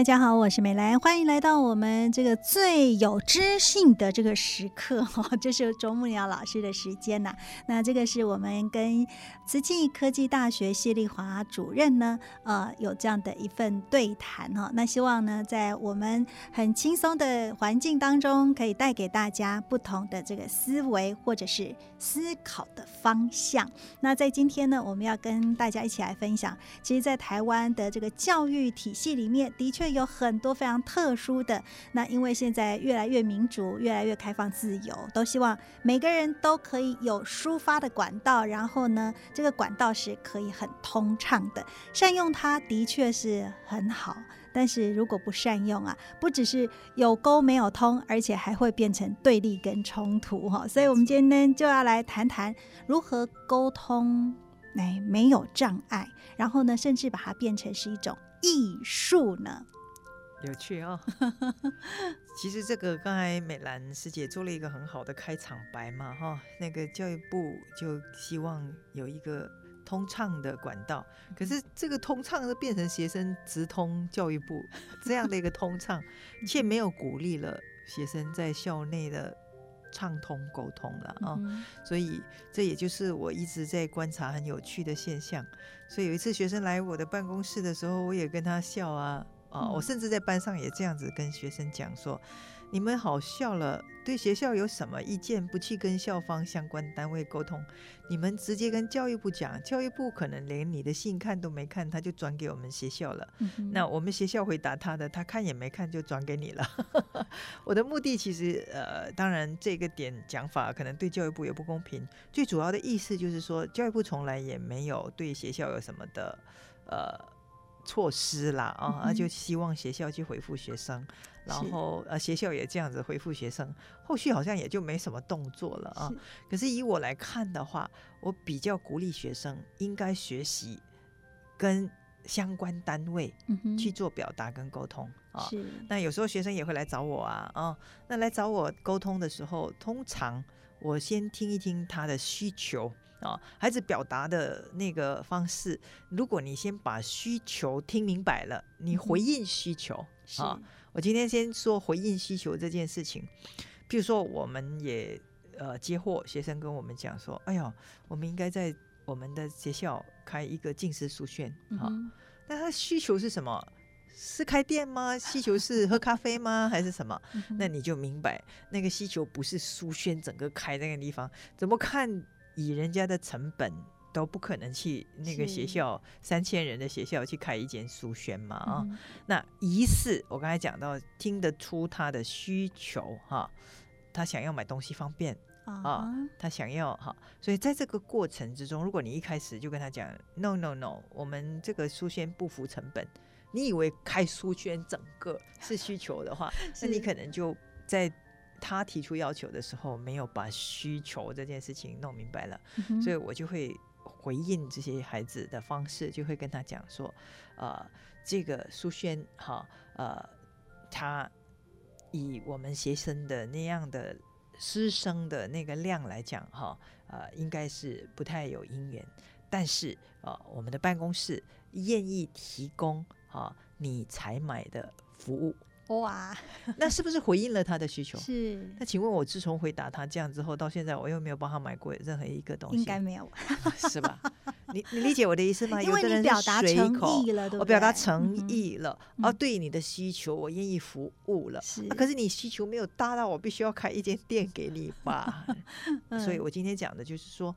大家好，我是美兰，欢迎来到我们这个最有知性的这个时刻哈，这是啄木鸟老师的时间呐。那这个是我们跟慈济科技大学谢丽华主任呢，呃，有这样的一份对谈哈。那希望呢，在我们很轻松的环境当中，可以带给大家不同的这个思维或者是思考的方向。那在今天呢，我们要跟大家一起来分享，其实，在台湾的这个教育体系里面，的确。有很多非常特殊的那，因为现在越来越民主，越来越开放自由，都希望每个人都可以有抒发的管道，然后呢，这个管道是可以很通畅的，善用它的确是很好。但是如果不善用啊，不只是有沟没有通，而且还会变成对立跟冲突哈。所以，我们今天就要来谈谈如何沟通，哎，没有障碍，然后呢，甚至把它变成是一种。艺术呢？有趣哦。其实这个刚才美兰师姐做了一个很好的开场白嘛，哈，那个教育部就希望有一个通畅的管道，可是这个通畅的变成学生直通教育部这样的一个通畅，却没有鼓励了学生在校内的。畅通沟通了啊，所以这也就是我一直在观察很有趣的现象。所以有一次学生来我的办公室的时候，我也跟他笑啊啊，我甚至在班上也这样子跟学生讲说。你们好笑了，对学校有什么意见，不去跟校方相关单位沟通，你们直接跟教育部讲，教育部可能连你的信看都没看，他就转给我们学校了。那我们学校回答他的，他看也没看就转给你了。我的目的其实，呃，当然这个点讲法可能对教育部也不公平，最主要的意思就是说，教育部从来也没有对学校有什么的，呃。措施啦啊，那就希望学校去回复学生，然后呃学校也这样子回复学生，后续好像也就没什么动作了啊。可是以我来看的话，我比较鼓励学生应该学习跟相关单位去做表达跟沟通啊。那有时候学生也会来找我啊啊，那来找我沟通的时候，通常我先听一听他的需求。啊，孩子表达的那个方式，如果你先把需求听明白了，你回应需求啊。我今天先说回应需求这件事情，比如说我们也呃接获学生跟我们讲说，哎呀，我们应该在我们的学校开一个近视书轩啊。那他需求是什么？是开店吗？需求是喝咖啡吗？还是什么？那你就明白，那个需求不是书轩整个开那个地方，怎么看？以人家的成本都不可能去那个学校三千人的学校去开一间书轩嘛啊？那疑似我刚才讲到听得出他的需求哈，他想要买东西方便啊，他想要哈，所以在这个过程之中，如果你一开始就跟他讲 no no no，我们这个书轩不符成本，你以为开书轩整个 是需求的话，那你可能就在。他提出要求的时候，没有把需求这件事情弄明白了，所以我就会回应这些孩子的方式，就会跟他讲说，呃，这个书轩哈，呃，他以我们学生的那样的师生的那个量来讲哈，呃，应该是不太有姻缘，但是呃，我们的办公室愿意提供啊你才买的服务。哇，那是不是回应了他的需求？是。那请问我自从回答他这样之后，到现在我又没有帮他买过任何一个东西，应该没有，是吧？你你理解我的意思吗？因为你表达诚意了，我表达诚意了，哦，对你的需求我愿意服务了。是。可是你需求没有达到，我必须要开一间店给你吧？所以我今天讲的就是说，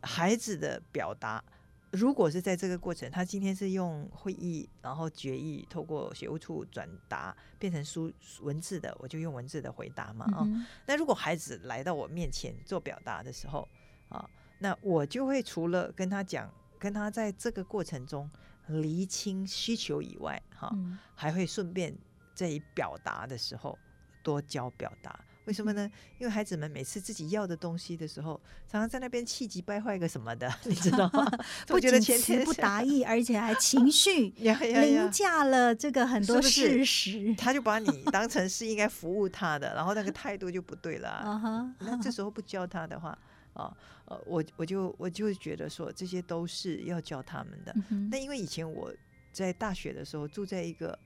孩子的表达。如果是在这个过程，他今天是用会议，然后决议透过学务处转达变成书文字的，我就用文字的回答嘛啊。那如果孩子来到我面前做表达的时候啊，那我就会除了跟他讲跟他在这个过程中厘清需求以外，哈，嗯还会顺便在于表达的时候多教表达。为什么呢？因为孩子们每次自己要的东西的时候，常常在那边气急败坏个什么的，你知道吗？不觉得前天不达意，而且还情绪凌 呀，驾了这个很多事实。他就把你当成是应该服务他的，然后那个态度就不对了那这时候不教他的话，啊，呃，我我就我就觉得说，这些都是要教他们的。那因为以前我在大学的时候住在一个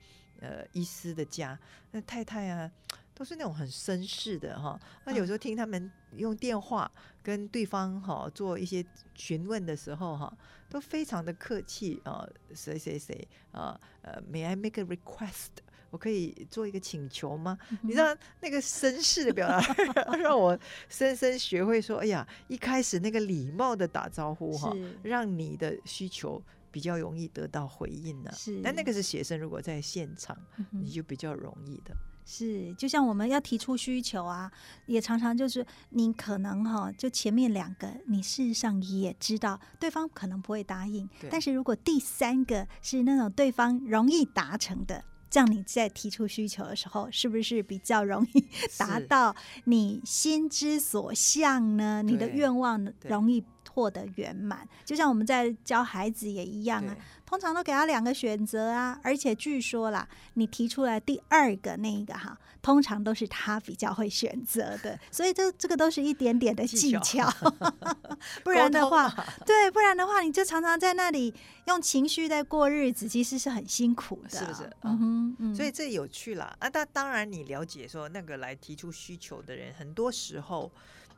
呃医师的家，那太太啊都是那种很绅士的哈。那有时候听他们用电话跟对方哈做一些询问的时候哈，都非常的客气啊，谁谁谁啊呃，May I make a request？我可以做一个请求吗？你知道那个绅士的表达，让我深深学会说，哎呀，一开始那个礼貌的打招呼哈，让你的需求比较容易得到回应呢。是，但那个是学生，如果在现场，嗯你就比较容易的。是，就像我们要提出需求啊，也常常就是你可能哈，就前面两个，你事实上也知道对方可能不会答应对，但是如果第三个是那种对方容易达成的。这样你在提出需求的时候，是不是比较容易达到你心之所向呢？你的愿望容易获得圆满。就像我们在教孩子也一样啊，通常都给他两个选择啊，而且据说啦，你提出来第二个那一个哈，通常都是他比较会选择的，所以这这个都是一点点的技技巧巧，不然的话，对，不然的话，你就常常在那里用情绪在过日子，其实是很辛苦的，是不是啊嗯哼，嗯，所以这有趣啦。啊，但当然你了解说，那个来提出需求的人，很多时候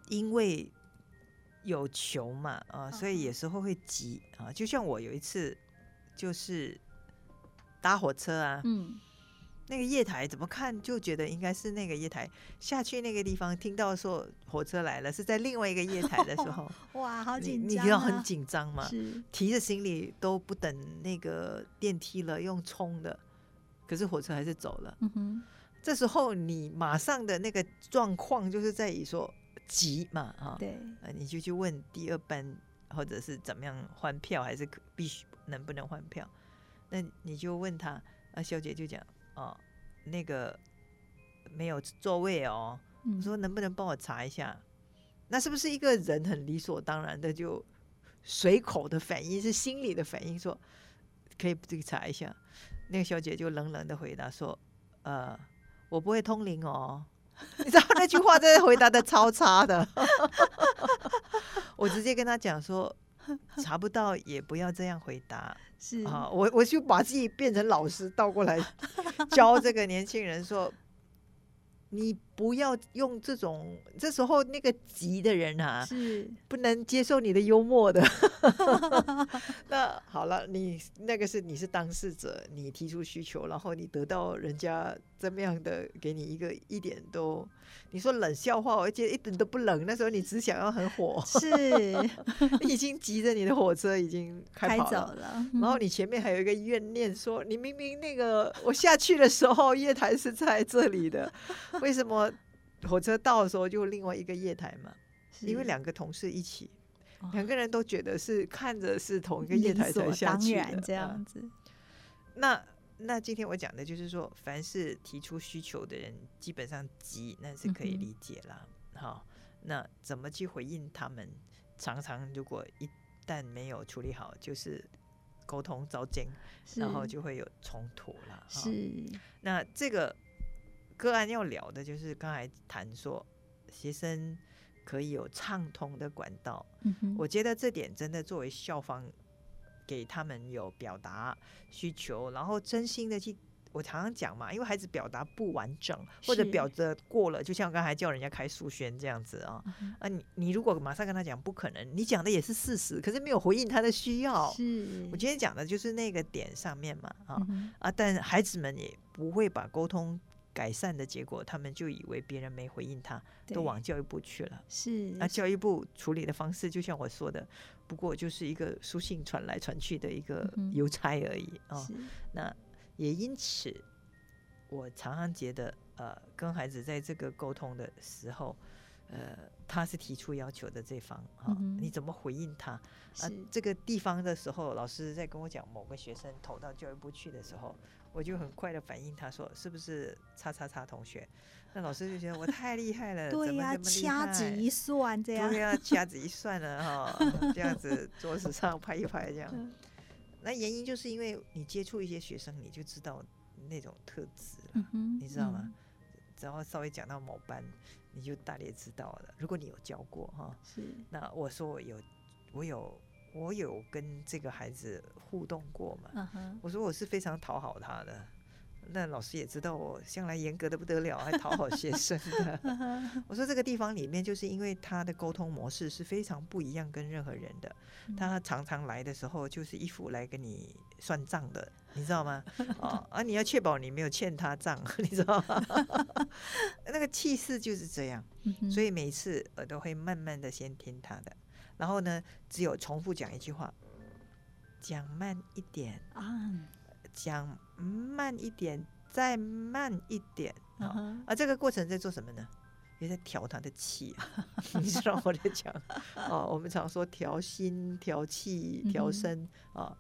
因为有求嘛，啊，所以有时候会急啊。就像我有一次就是搭火车啊，嗯，那个月台怎么看就觉得应该是那个月台，下去那个地方听到说火车来了，是在另外一个月台的时候，哇，好紧张、啊，你知道很紧张嘛？是，提着行李都不等那个电梯了，用冲的，可是火车还是走了。嗯哼，这时候你马上的那个状况就是在于说急嘛，哈、对，呃，你就去问第二班或者是怎么样换票，还是可必须能不能换票？那你就问他，啊，小姐就讲哦，那个没有座位哦，我嗯，说能不能帮我查一下？那是不是一个人很理所当然的就随口的反应，是心理的反应说可以自己查一下？那个小姐就冷冷的回答说，呃，我不会通灵哦。你知道那句话真的回答的超差的，我直接跟他讲说，查不到也不要这样回答是，啊！我我就把自己变成老师，倒过来教这个年轻人说，你不要用这种，这时候那个急的人啊，是，不能接受你的幽默的。那好了，你那个是你是当事者，你提出需求，然后你得到人家这么样的给你一个一点都，你说冷笑话，我觉得一点都不冷。那时候你只想要很火，是，你 已经急着你的火车已经开跑了。了，然后你前面还有一个怨念，说你明明那个我下去的时候 月台是在这里的，为什么火车到的时候就另外一个月台嘛？因为两个同事一起，哦两个人都觉得是看着是同一个月台才下当去的然这样啊子，那那今天我讲的就是说，凡是提出需求的人，基本上急那是可以理解啦。好，那怎么去回应他们？常常如果一旦没有处理好，就是沟通遭奸，然后就会有冲突了。哈是，那这个个案要聊的就是刚才谈说，学生可以有畅通的管道。嗯，我觉得这点真的作为校方，给他们有表达需求，然后真心的去。我常常讲嘛，因为孩子表达不完整，或者表达过了，就像刚才叫人家开书宣这样子啊、嗯啊，你你如果马上跟他讲不可能，你讲的也是事实，可是没有回应他的需要。是，我今天讲的就是那个点上面嘛，啊、嗯啊，但孩子们也不会把沟通改善的结果，他们就以为别人没回应他，都往教育部去了。是，那教育部处理的方式，就像我说的，不过就是一个书信传来传去的一个邮差而已哦。那也因此，我常常觉得，呃，跟孩子在这个沟通的时候，呃，他是提出要求的这方哈、嗯你怎么回应他？啊是，这个地方的时候，老师在跟我讲某个学生投到教育部去的时候，我就很快的反应他说是不是叉叉叉同学？那老师就觉得我太厉害了，对呀、掐指害一算这样对，呀、掐指一算了哈，这样子桌子上拍一拍这样。嗯那原因就是因为你接触一些学生，你就知道那种特质了。嗯，你知道吗嗯？只要稍微讲到某班，你就大略知道了。如果你有教过哈，是，那我说我有，我有，我有跟这个孩子互动过嘛？我说我是非常讨好他的。那老师也知道我向来严格的不得了，还讨好学生的。我说这个地方里面，就是因为他的沟通模式是非常不一样，跟任何人的。他常常来的时候，就是一副来跟你算账的，你知道吗？哦啊！你要确保你没有欠他账，你知道吗？那个气势就是这样，所以每一次我都会慢慢的先听他的，然后呢，只有重复讲一句话，讲慢一点，啊，讲慢一点，再慢一点啊、嗯哼啊！这个过程在做什么呢？也在调他的气啊，你知道我在讲哦。我们常说调心、调气、调身啊。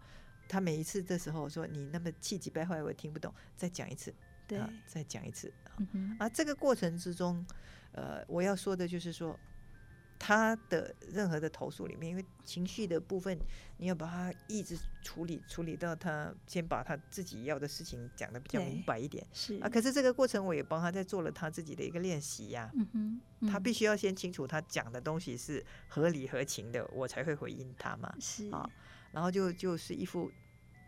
他每一次这时候说你那么气急败坏，我听不懂，再讲一次，对，啊，再讲一次啊。嗯，啊，这个过程之中，呃，我要说的就是说，他的任何的投诉里面，因为情绪的部分，你要把它一直处理，处理到他先把他自己要的事情讲的比较明白一点。是。啊。可是这个过程，我也帮他在做了他自己的一个练习呀、嗯哼，嗯他必须要先清楚他讲的东西是合理合情的，我才会回应他嘛。是。啊然后就就是一副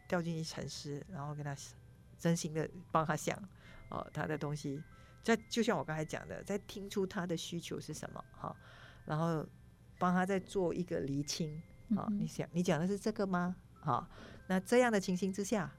掉进一沉思，然后跟他真心的帮他想哦，他的东西，在就像我刚才讲的，在听出他的需求是什么哈、然后帮他再做一个厘清啊、你想你讲的是这个吗？啊，那这样的情形之下，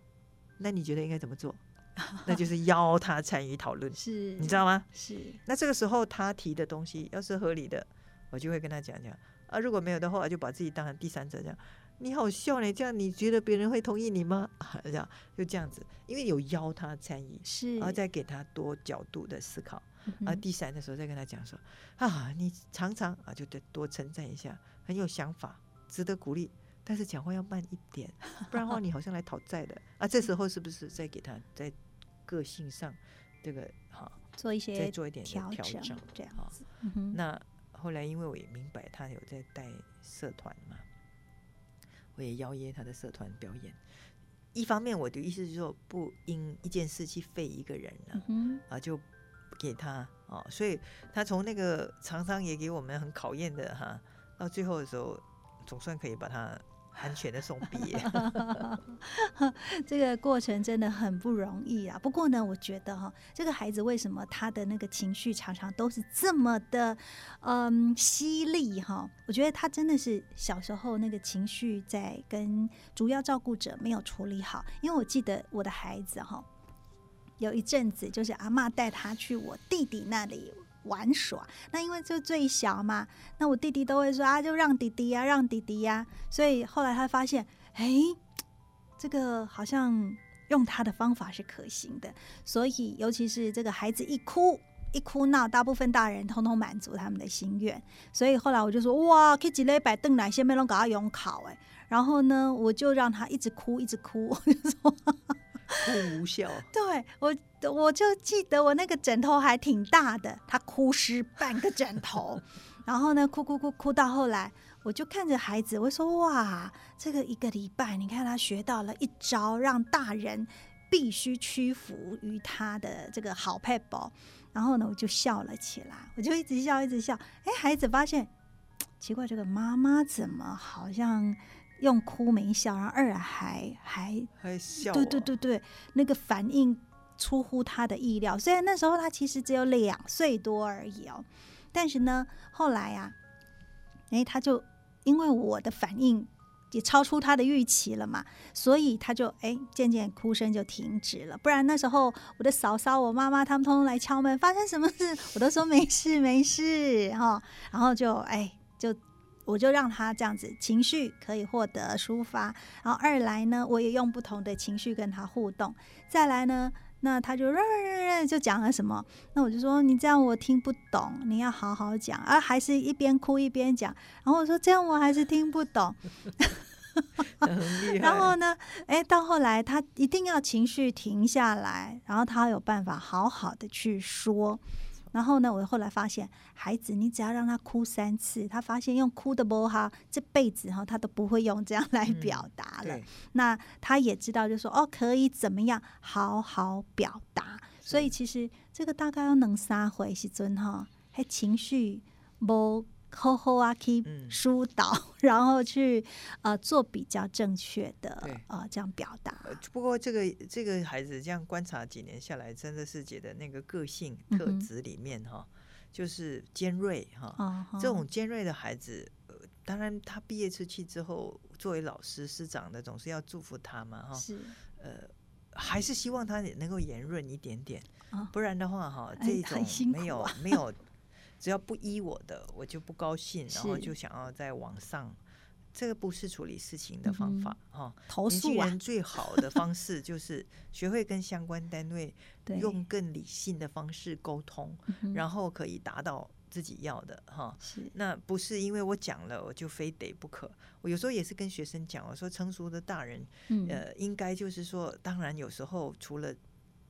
那你觉得应该怎么做？那就是邀他参与讨论，是，你知道吗？是那这个时候他提的东西要是合理的，我就会跟他讲讲啊，如果没有的话，就把自己当成第三者这样。你好笑呢，这样你觉得别人会同意你吗？啊，这样就这样子，因为有邀他参与，是，然后再给他多角度的思考。嗯啊，第三的时候再跟他讲说啊，你常常啊，就得多称赞一下，很有想法，值得鼓励。但是讲话要慢一点，不然的话你好像来讨债的啊。这时候是不是再给他在个性上这个哈、再做一些再做一点调调整整，这样嗯，那后来因为我也明白他有在带社团嘛，我也邀约他的社团表演。一方面，我的意思是说，不因一件事去废一个人了、嗯啊，就给他啊，所以他从那个常常也给我们很考验的哈，到最后的时候，总算可以把他安全的送毕业。这个过程真的很不容易啊。不过呢，我觉得哈、这个孩子为什么他的那个情绪常常都是这么的嗯犀利哈？我觉得他真的是小时候那个情绪在跟主要照顾者没有处理好，因为我记得我的孩子哈。有一阵子，就是阿嬷带他去我弟弟那里玩耍。那因为就最小嘛，那我弟弟都会说啊，就让弟弟呀、让弟弟呀、所以后来他发现，哎，这个好像用他的方法是可行的。所以，尤其是这个孩子一哭一哭闹，大部分大人通通满足他们的心愿。所以后来我就说，哇，可以几礼拜邓来先没弄搞到用考哎。然后呢，我就让他一直哭，一直哭，我就说。哭无效，对我，我就记得我那个枕头还挺大的，他哭湿半个枕头，然后呢，哭哭哭哭到后来，我就看着孩子，我说哇，这个一个礼拜，你看他学到了一招，让大人必须屈服于他的这个好 p e p 然后呢，我就笑了起来，我就一直笑，一直笑，哎，孩子发现奇怪，这个妈妈怎么好像用哭没笑，然后二还还还笑、对对，对对，那个反应出乎他的意料。虽然那时候他其实只有两岁多而已哦，但是呢，后来啊，诶，他就因为我的反应也超出他的预期了嘛，所以他就诶渐渐哭声就停止了。不然那时候我的嫂嫂、我妈妈他们通通来敲门，发生什么事，我都说没事没事哈、然后就诶就。我就让他这样子情绪可以获得抒发，然后二来呢，我也用不同的情绪跟他互动。再来呢，那他就 就讲了什么？那我就说你这样我听不懂，你要好好讲。啊，还是一边哭一边讲。然后我说这样我还是听不懂。然后呢？哎，到后来他一定要情绪停下来，然后他有办法好好的去说。然后呢，我后来发现，孩子，你只要让他哭三次，他发现用哭的不哈，这辈子哈他都不会用这样来表达了。那他也知道，就说哦，可以怎么样好好表达。所以其实这个大概要能杀回时尊哈，还情绪不。好好啊，去疏导，然后去呃做比较正确的呃这样表达。不过这个这个孩子这样观察几年下来，真的是觉得那个个性特质里面哈，就是尖锐哈。这种尖锐的孩子，当然他毕业出去之后，作为老师师长的，总是要祝福他嘛哈。是呃，还是希望他能够圆润一点点，不然的话哈，这种没有没有。只要不依我的，我就不高兴，然后就想要在网上，这个不是处理事情的方法哈。投诉人最好的方式就是学会跟相关单位用更理性的方式沟通，然后可以达到自己要的哈。是，那不是因为我讲了我就非得不可。我有时候也是跟学生讲，我说成熟的大人，呃，应该就是说，当然有时候除了。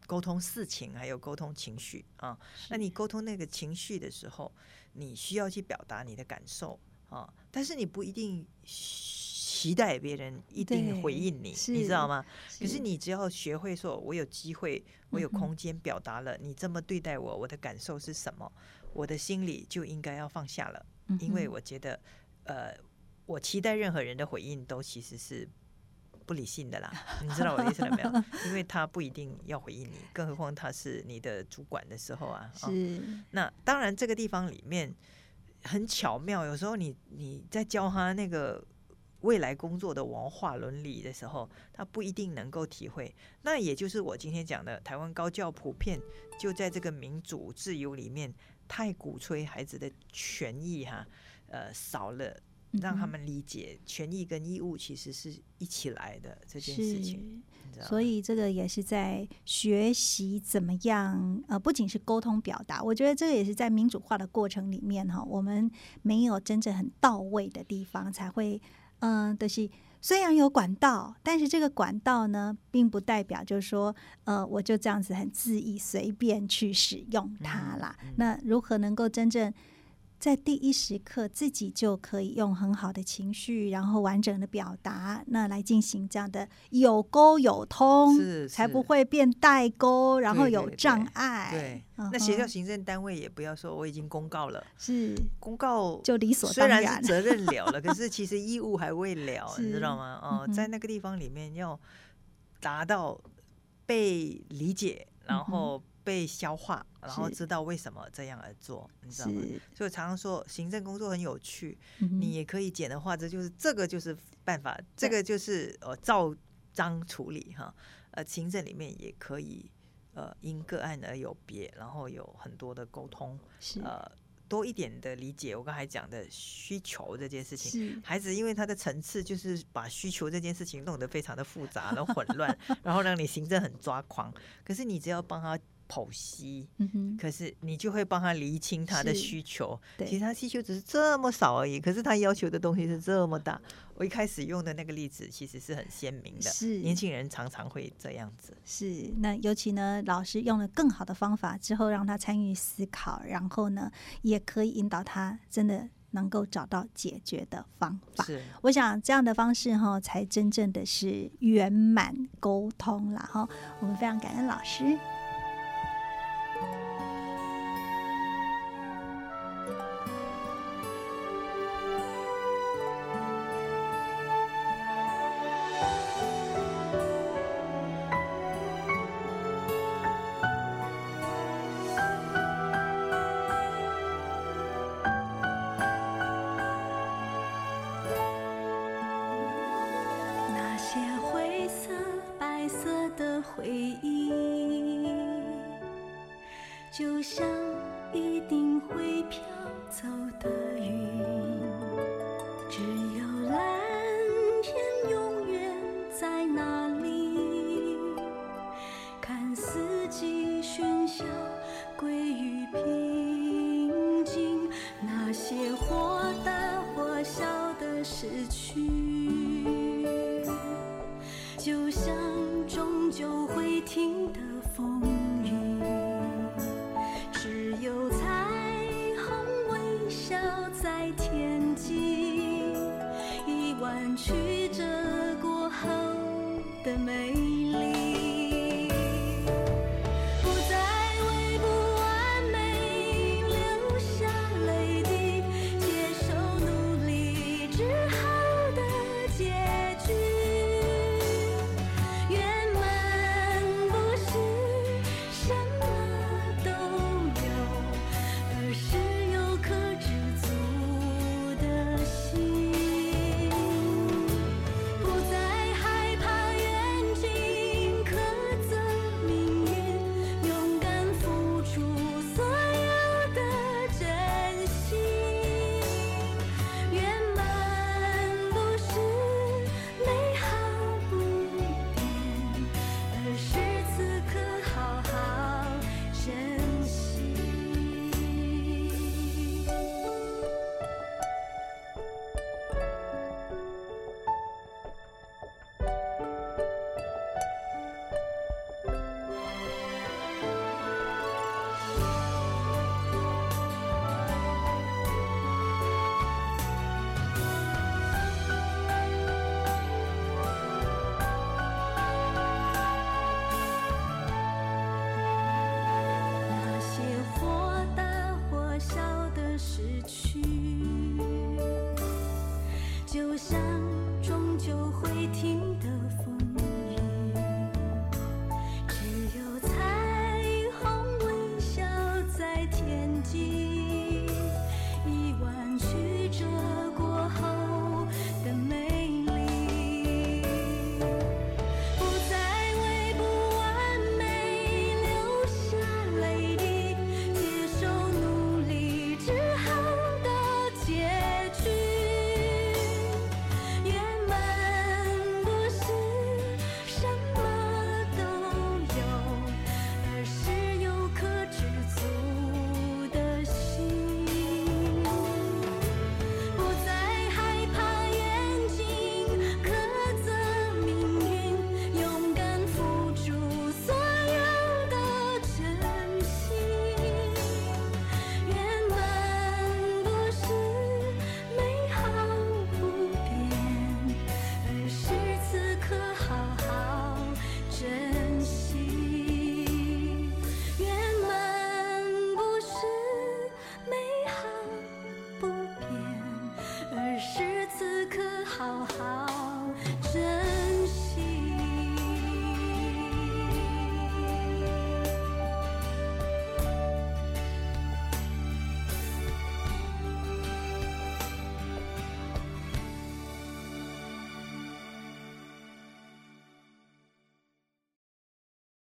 沟通事情，还有沟通情绪啊。那你沟通那个情绪的时候，你需要去表达你的感受啊。但是你不一定期待别人一定回应你，你知道吗？可是你只要学会说，我有机会，我有空间表达了，你这么对待我，我的感受是什么？我的心里就应该要放下了，因为我觉得，呃，我期待任何人的回应都其实是。不理性的啦，你知道我的意思了没有？因为他不一定要回应你，更何况他是你的主管的时候啊。是。那当然，这个地方里面很巧妙。有时候你你在教他那个未来工作的文化伦理的时候，他不一定能够体会。那也就是我今天讲的，台湾高教普遍就在这个民主自由里面，太鼓吹孩子的权益哈，呃，少了。让他们理解权益跟义务其实是一起来的这件事情，所以这个也是在学习怎么样呃，不仅是沟通表达，我觉得这个也是在民主化的过程里面哈，我们没有真正很到位的地方，才会嗯，就是虽然有管道，但是这个管道呢，并不代表就是说呃，我就这样子很恣意随便去使用它啦。那如何能够真正？在第一时刻，自己就可以用很好的情绪，然后完整的表达，那来进行这样的有沟有通，是才不会变代沟，然后有障碍。对，那协调行政单位也不要说我已经公告了，是公告就理所当然，责任了 了，可是其实义务还未了，你知道吗？哦，在那个地方里面要达到被理解，然后。被消化，然后知道为什么这样而做，你知道吗？所以常常说行政工作很有趣，你也可以简的话，这就是这个就是办法，这个就是呃照章处理哈。呃，行政里面也可以呃因个案而有别，然后有很多的沟通，呃多一点的理解。我刚才讲的需求这件事情，孩子因为他的层次就是把需求这件事情弄得非常的复杂、的混乱，然后让你行政很抓狂。可是你只要帮他。剖析，可是你就会帮他厘清他的需求。其实他需求只是这么少而已，可是他要求的东西是这么大。我一开始用的那个例子其实是很鲜明的，是年轻人常常会这样子。是那尤其呢，老师用了更好的方法之后，让他参与思考，然后呢，也可以引导他真的能够找到解决的方法。是，我想这样的方式哈，才真正的是圆满沟通了哈。我们非常感恩老师。